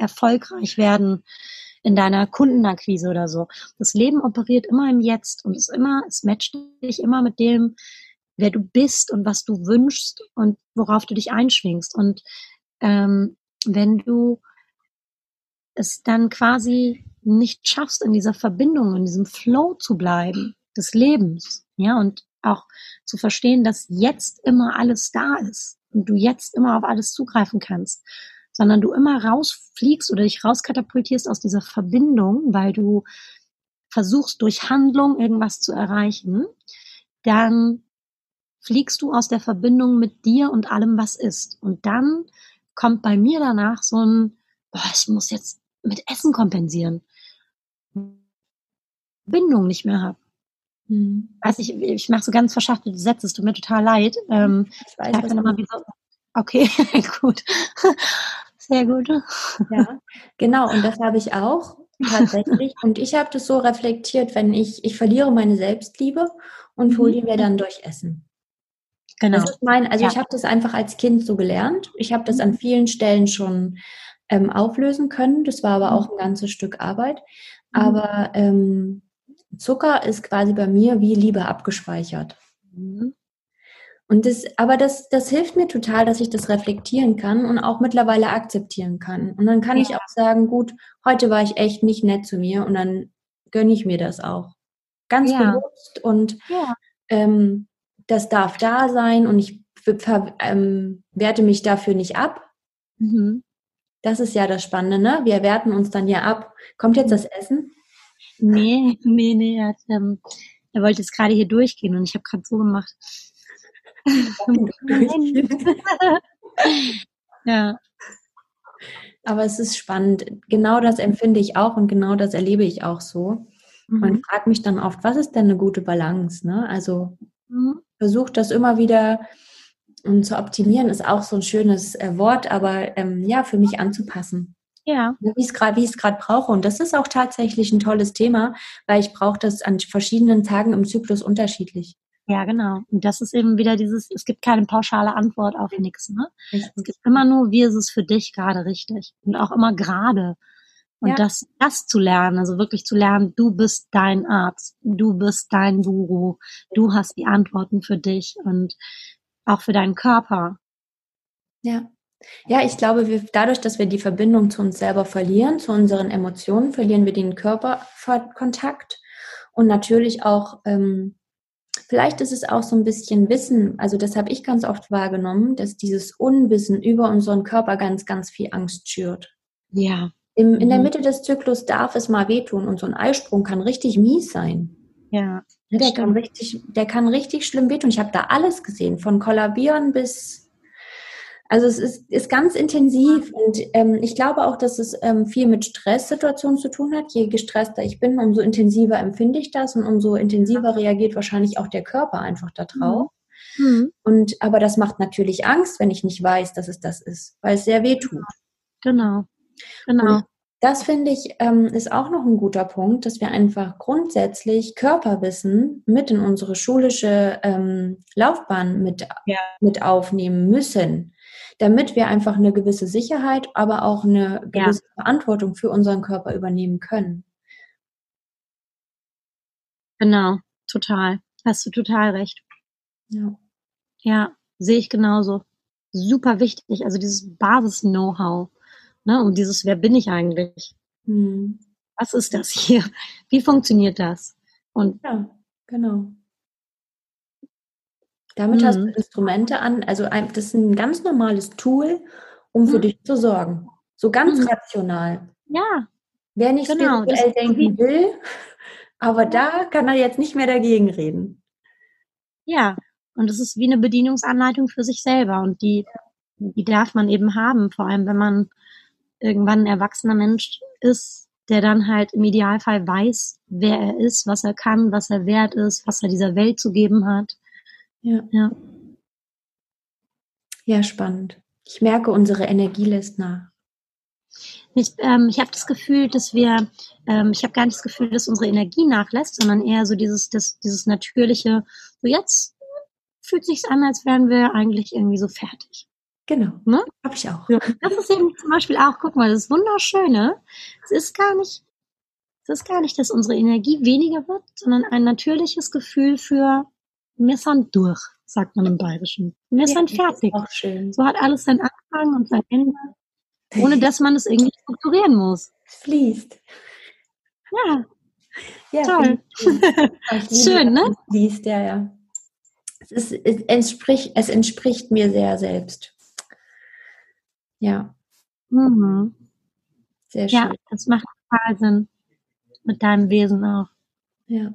B: erfolgreich werden in deiner Kundenakquise oder so. Das Leben operiert immer im Jetzt und ist immer, es matcht dich immer mit dem, wer du bist und was du wünschst und worauf du dich einschwingst. Und ähm, wenn du es dann quasi nicht schaffst, in dieser Verbindung, in diesem Flow zu bleiben, des Lebens, ja, und auch zu verstehen, dass jetzt immer alles da ist und du jetzt immer auf alles zugreifen kannst, sondern du immer rausfliegst oder dich rauskatapultierst aus dieser Verbindung, weil du versuchst durch Handlung irgendwas zu erreichen, dann fliegst du aus der Verbindung mit dir und allem, was ist. Und dann kommt bei mir danach so ein, boah, ich muss jetzt mit Essen kompensieren. Bindung nicht mehr habe. Hm. Weiß ich, ich mache so ganz verschachtelte Sätze, es tut mir total leid. Ähm, ich weiß, ich dann immer so, okay, gut. Sehr gut.
A: Ja, genau. Und das habe ich auch tatsächlich. und ich habe das so reflektiert, wenn ich, ich verliere meine Selbstliebe und hole die mir dann durch Essen. Genau. Das ist mein, also ja. ich habe das einfach als Kind so gelernt. Ich habe das mhm. an vielen Stellen schon ähm, auflösen können. Das war aber mhm. auch ein ganzes Stück Arbeit. Mhm. Aber ähm, Zucker ist quasi bei mir wie Liebe abgespeichert. Mhm. Und das, aber das, das hilft mir total, dass ich das reflektieren kann und auch mittlerweile akzeptieren kann. Und dann kann ja. ich auch sagen, gut, heute war ich echt nicht nett zu mir und dann gönne ich mir das auch. Ganz ja. bewusst und ja. ähm, das darf da sein und ich ähm, werte mich dafür nicht ab. Mhm. Das ist ja das Spannende, ne? Wir werten uns dann ja ab. Kommt jetzt das Essen?
B: Nee, nee, nee. Er, hat, ähm, er wollte jetzt gerade hier durchgehen und ich habe gerade so gemacht.
A: ja. Aber es ist spannend. Genau das empfinde ich auch und genau das erlebe ich auch so. Mhm. Man fragt mich dann oft, was ist denn eine gute Balance? Ne? Also mhm. versucht das immer wieder um, zu optimieren, ist auch so ein schönes äh, Wort, aber ähm, ja, für mich anzupassen. Ja. Wie ich es gerade, wie ich es gerade brauche. Und das ist auch tatsächlich ein tolles Thema, weil ich brauche das an verschiedenen Tagen im Zyklus unterschiedlich.
B: Ja, genau. Und das ist eben wieder dieses, es gibt keine pauschale Antwort auf nichts. Ne? Es gibt immer nur, wie ist es für dich gerade richtig? Und auch immer gerade. Und ja. das, das zu lernen, also wirklich zu lernen, du bist dein Arzt, du bist dein Guru, du hast die Antworten für dich und auch für deinen Körper.
A: Ja. Ja, ich glaube, wir, dadurch, dass wir die Verbindung zu uns selber verlieren, zu unseren Emotionen, verlieren wir den Körperkontakt und natürlich auch, ähm, vielleicht ist es auch so ein bisschen Wissen, also das habe ich ganz oft wahrgenommen, dass dieses Unwissen über unseren Körper ganz, ganz viel Angst schürt. Ja. Im, in der mhm. Mitte des Zyklus darf es mal wehtun und so ein Eisprung kann richtig mies sein. Ja. Der kann richtig, der kann richtig schlimm wehtun. Ich habe da alles gesehen, von Kollabieren bis also es ist, ist ganz intensiv und ähm, ich glaube auch, dass es ähm, viel mit Stresssituationen zu tun hat. Je gestresster ich bin, umso intensiver empfinde ich das und umso intensiver reagiert wahrscheinlich auch der Körper einfach darauf. Mhm. mhm. Und aber das macht natürlich Angst, wenn ich nicht weiß, dass es das ist, weil es sehr weh tut.
B: Genau. Genau.
A: Und das finde ich ähm, ist auch noch ein guter Punkt, dass wir einfach grundsätzlich Körperwissen mit in unsere schulische ähm, Laufbahn mit, ja. mit aufnehmen müssen, damit wir einfach eine gewisse Sicherheit, aber auch eine gewisse ja. Verantwortung für unseren Körper übernehmen können.
B: Genau, total. Hast du total recht. Ja. Ja, sehe ich genauso. Super wichtig. Also dieses Basis-Know-how Ne? Und dieses, wer bin ich eigentlich? Hm. Was ist das hier? Wie funktioniert das? Und
A: ja, genau. Damit mhm. hast du mhm. Instrumente an, also ein, das ist ein ganz normales Tool, um für mhm. dich zu sorgen. So ganz mhm. rational.
B: Ja.
A: Wer nicht genau, spirituell denken will, aber da kann er jetzt nicht mehr dagegen reden.
B: Ja, und es ist wie eine Bedienungsanleitung für sich selber und die, die darf man eben haben, vor allem wenn man irgendwann ein erwachsener Mensch ist, der dann halt im Idealfall weiß, wer er ist, was er kann, was er wert ist, was er dieser Welt zu geben hat.
A: Ja. Ja, ja spannend. Ich merke, unsere Energie lässt nach.
B: Ich, ähm, ich habe das Gefühl, dass wir, ähm, ich habe gar nicht das Gefühl, dass unsere Energie nachlässt, sondern eher so dieses, das, dieses natürliche, so jetzt fühlt sich an, als wären wir eigentlich irgendwie so fertig.
A: Genau. Ne? Habe ich auch.
B: Ja. Das ist eben zum Beispiel auch, guck mal, das wunderschöne. Es ist gar nicht, Es ist gar nicht, dass unsere Energie weniger wird, sondern ein natürliches Gefühl für wir sind durch, sagt man im Bayerischen. Wir
A: Ja,
B: sind fertig.
A: auch schön.
B: So hat alles seinen Anfang und sein Ende, ohne dass man es irgendwie strukturieren muss.
A: Es fließt.
B: Ja,
A: Ja,
B: Toll. Schön, ne?
A: es Fließt, ja, ja. Es, ist, es, entspricht, es entspricht mir sehr selbst. Ja,
B: mhm.
A: sehr schön.
B: ja, das macht total Sinn. Mit deinem Wesen auch.
A: Ja.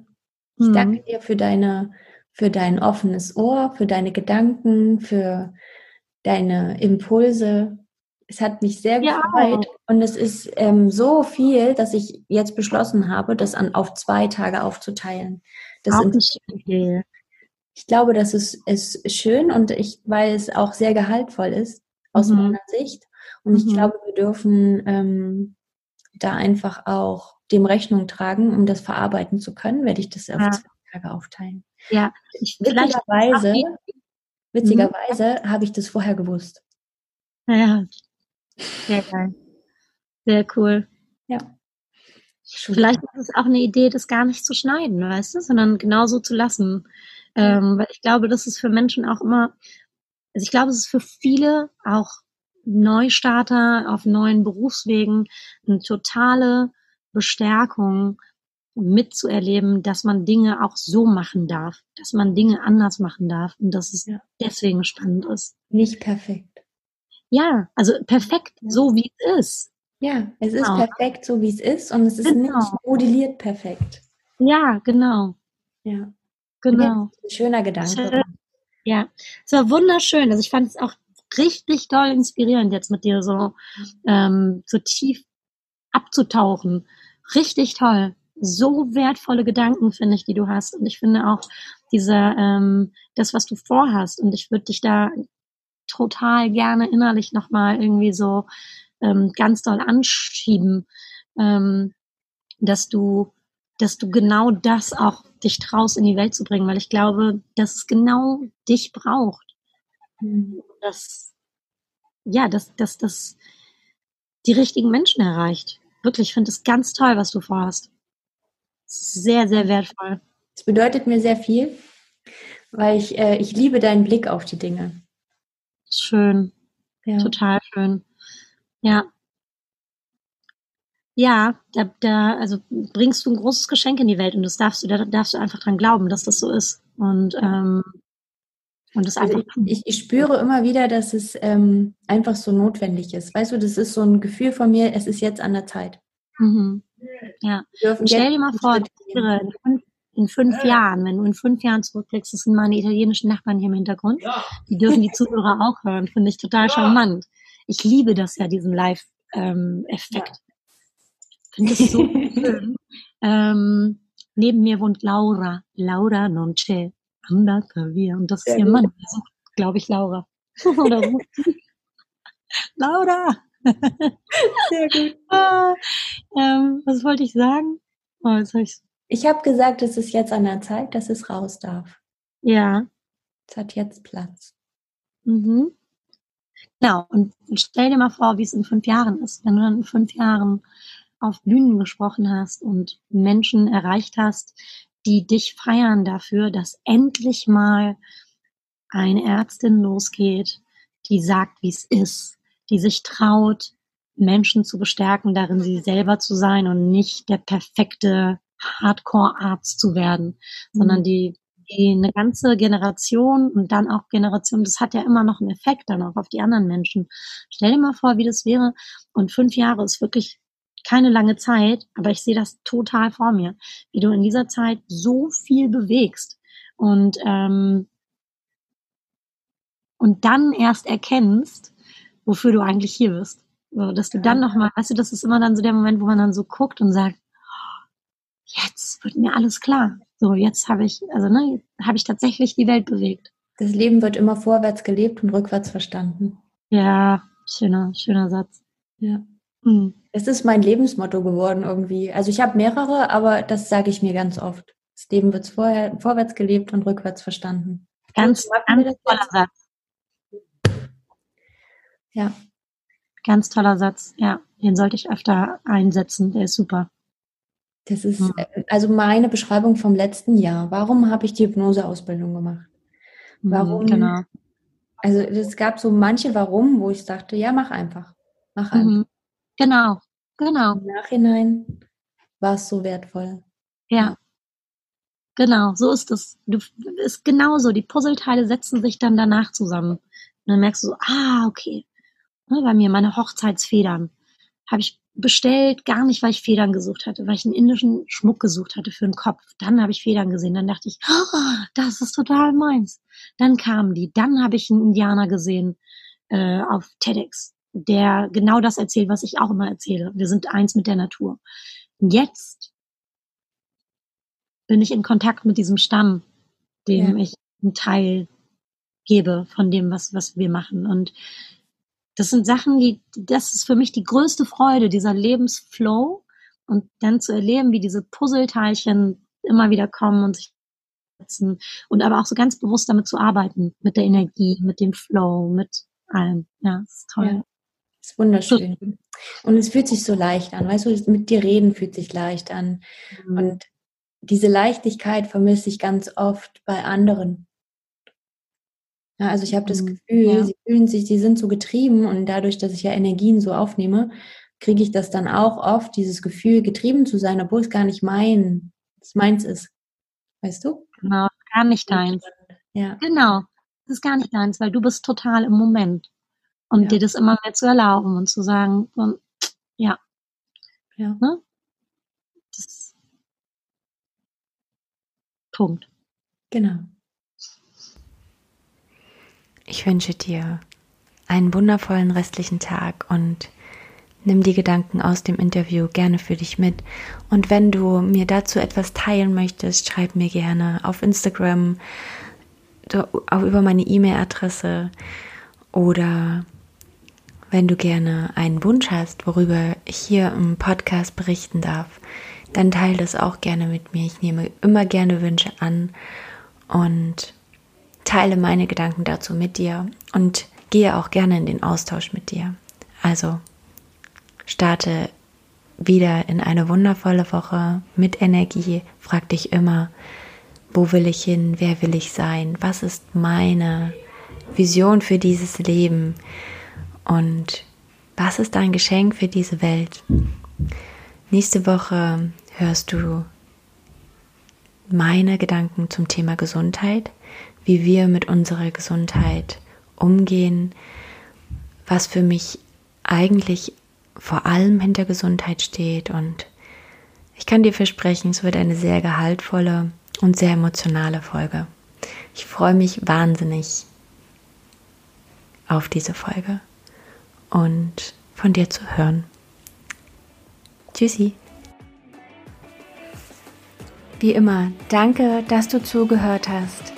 A: Ich
B: Mhm.
A: danke dir für deine, für dein offenes Ohr, für deine Gedanken, für deine Impulse. Es hat mich sehr
B: Ja,
A: gefreut und es ist ähm, so viel, dass ich jetzt beschlossen habe, das an, auf zwei Tage aufzuteilen. Das
B: auch nicht viel.
A: ich glaube, das ist, ist schön und ich, weil es auch sehr gehaltvoll ist aus
B: Mhm.
A: meiner Sicht. Und ich
B: Mhm.
A: glaube, wir dürfen ähm, da einfach auch dem Rechnung tragen, um das verarbeiten zu können, werde ich das auf
B: Ja.
A: zwei Tage aufteilen.
B: Ja, ich,
A: Witzigerweise, witzigerweise habe ich das vorher gewusst.
B: Ja, sehr geil. Sehr cool.
A: Ja.
B: Vielleicht ist es auch eine Idee, das gar nicht zu schneiden, weißt du, sondern genauso zu lassen. Ähm, weil ich glaube, das ist für Menschen auch immer, also ich glaube, es ist für viele auch Neustarter auf neuen Berufswegen eine totale Bestärkung mitzuerleben, dass man Dinge auch so machen darf, dass man Dinge anders machen darf und dass es
A: Ja.
B: deswegen spannend ist.
A: Nicht perfekt.
B: Ja, also perfekt, so wie es ist.
A: Ja, es ist
B: Genau.
A: perfekt, so wie es ist und es ist
B: Genau.
A: nicht modelliert perfekt.
B: Ja, genau,
A: Ja.
B: genau.
A: Ein schöner Gedanke.
B: Schön. Ja, es war wunderschön. Also ich fand es auch richtig doll inspirierend, jetzt mit dir so, ähm, so tief abzutauchen. Richtig toll. So wertvolle Gedanken, finde ich, die du hast. Und ich finde auch dieser, ähm, das, was du vorhast. Und ich würde dich da total gerne innerlich nochmal irgendwie so ähm, ganz doll anschieben, ähm, dass du, dass du genau das auch dich traust, in die Welt zu bringen, weil ich glaube, dass es genau dich braucht. Dass, ja, dass, dass das die richtigen Menschen erreicht. Wirklich, ich finde es ganz toll, was du vorhast. Sehr, sehr wertvoll.
A: Es bedeutet mir sehr viel, weil ich, äh, ich liebe deinen Blick auf die Dinge.
B: Schön.
A: Ja.
B: Total schön. Ja. Ja, da, da, also bringst du ein großes Geschenk in die Welt und das darfst du, da darfst du einfach dran glauben, dass das so ist. Und, ähm, und das
A: Also
B: einfach
A: ich, ich spüre immer wieder, dass es ähm, einfach so notwendig ist. Weißt du, das ist so ein Gefühl von mir, es ist jetzt an der Zeit.
B: Mhm. Ja. Stell dir mal vor, in fünf, in fünf Jahren, wenn du in fünf Jahren zurückblickst, das sind meine italienischen Nachbarn hier im Hintergrund, die dürfen die Zuhörer auch hören, finde ich total charmant. Ich liebe das ja, diesen Live-Effekt. Finde es so schön. Ähm, neben mir wohnt Laura. Laura non c'è, andata via. Und das ist ihr. Mann, also, glaube ich, Laura. Oder. Laura!
A: Sehr gut.
B: Ah, ähm, was wollte ich sagen? Oh, jetzt hab ich's.
A: Ich habe gesagt, es ist jetzt an der Zeit, dass es raus darf.
B: Ja.
A: Es hat jetzt Platz.
B: Mhm. Genau. Und stell dir mal vor, wie es in fünf Jahren ist, wenn du dann in fünf Jahren auf Bühnen gesprochen hast und Menschen erreicht hast, die dich feiern dafür, dass endlich mal eine Ärztin losgeht, die sagt, wie es ist, die sich traut, Menschen zu bestärken, darin sie selber zu sein und nicht der perfekte Hardcore-Arzt zu werden, sondern die, die eine ganze Generation und dann auch Generation, das hat ja immer noch einen Effekt dann auch auf die anderen Menschen. Stell dir mal vor, wie das wäre. Und fünf Jahre ist wirklich keine lange Zeit, aber ich sehe das total vor mir, wie du in dieser Zeit so viel bewegst und ähm, und dann erst erkennst, wofür du eigentlich hier bist. So, dass du dann nochmal, weißt du, das ist immer dann so der Moment, wo man dann so guckt und sagt, jetzt wird mir alles klar. So, jetzt habe ich, also ne, habe ich tatsächlich die Welt bewegt.
A: Das Leben wird immer vorwärts gelebt und rückwärts verstanden.
B: Ja, schöner, schöner Satz.
A: Ja.
B: Hm.
A: Es ist mein Lebensmotto geworden irgendwie. Also ich habe mehrere, aber das sage ich mir ganz oft. Das Leben wird vorher, vorwärts gelebt und rückwärts verstanden.
B: Ganz, ganz toller? Satz.
A: Ja.
B: Ganz toller Satz. Ja, den sollte ich öfter einsetzen. Der ist super.
D: Das ist mhm. also meine Beschreibung vom letzten Jahr. Warum habe ich die Hypnoseausbildung gemacht? Mhm, Warum? Genau. Also es gab so manche Warum, wo ich dachte, ja, mach einfach. Mach einfach. Mhm.
B: Genau, genau.
D: Im Nachhinein war es so wertvoll.
B: Ja. Genau, so ist es. Du, ist genauso. Die Puzzleteile setzen sich dann danach zusammen. Und dann merkst du so, ah, okay. Ne, bei mir meine Hochzeitsfedern habe ich bestellt, gar nicht, weil ich Federn gesucht hatte, weil ich einen indischen Schmuck gesucht hatte für den Kopf. Dann habe ich Federn gesehen, dann dachte ich, oh, das ist total meins. Dann kamen die, dann habe ich einen Indianer gesehen äh, auf TEDx, der genau das erzählt, was ich auch immer erzähle. Wir sind eins mit der Natur. Jetzt bin ich in Kontakt mit diesem Stamm, dem ja. ich einen Teil gebe von dem, was, was wir machen. Und das sind Sachen, die, das ist für mich die größte Freude, dieser Lebensflow und dann zu erleben, wie diese Puzzleteilchen immer wieder kommen und sich setzen und aber auch so ganz bewusst damit zu arbeiten, mit der Energie, mit dem Flow, mit allem. Ja, das ist toll. Ja,
D: das ist wunderschön. Und es fühlt sich so leicht an, weißt du, mit dir reden fühlt sich leicht an. Mhm. Und diese Leichtigkeit vermisse ich ganz oft bei anderen. Ja, also ich habe das mhm, Gefühl, ja. sie fühlen sich, sie sind so getrieben und dadurch, dass ich ja Energien so aufnehme, kriege ich das dann auch oft, dieses Gefühl, getrieben zu sein, obwohl es gar nicht mein, es meins ist. Weißt du?
B: Genau, gar nicht deins. Ja. Genau. Das ist gar nicht deins, weil du bist total im Moment. Und ja. dir das immer mehr zu erlauben und zu sagen, ja. Ja. Ne? Punkt.
D: Genau.
A: Ich wünsche dir einen wundervollen restlichen Tag und nimm die Gedanken aus dem Interview gerne für dich mit. Und wenn du mir dazu etwas teilen möchtest, schreib mir gerne auf Instagram, auch über meine E-Mail-Adresse oder wenn du gerne einen Wunsch hast, worüber ich hier im Podcast berichten darf, dann teile das auch gerne mit mir. Ich nehme immer gerne Wünsche an und teile meine Gedanken dazu mit dir und gehe auch gerne in den Austausch mit dir. Also starte wieder in eine wundervolle Woche mit Energie. Frag dich immer, wo will ich hin? Wer will ich sein? Was ist meine Vision für dieses Leben? Und was ist dein Geschenk für diese Welt? Nächste Woche hörst du meine Gedanken zum Thema Gesundheit wie wir mit unserer Gesundheit umgehen, was für mich eigentlich vor allem hinter Gesundheit steht. Und ich kann dir versprechen, es wird eine sehr gehaltvolle und sehr emotionale Folge. Ich freue mich wahnsinnig auf diese Folge und von dir zu hören. Tschüssi. Wie immer, danke, dass du zugehört hast.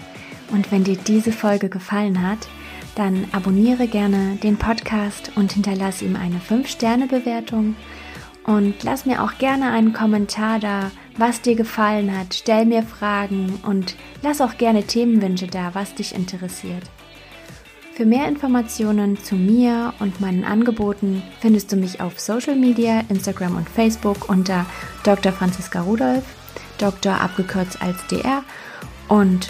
A: Und wenn dir diese Folge gefallen hat, dann abonniere gerne den Podcast und hinterlasse ihm eine 5-Sterne-Bewertung. Und lass mir auch gerne einen Kommentar da, was dir gefallen hat. Stell mir Fragen und lass auch gerne Themenwünsche da, was dich interessiert. Für mehr Informationen zu mir und meinen Angeboten findest du mich auf Social Media, Instagram und Facebook unter Dr. Franziska Rudolf, Dr. abgekürzt als DR und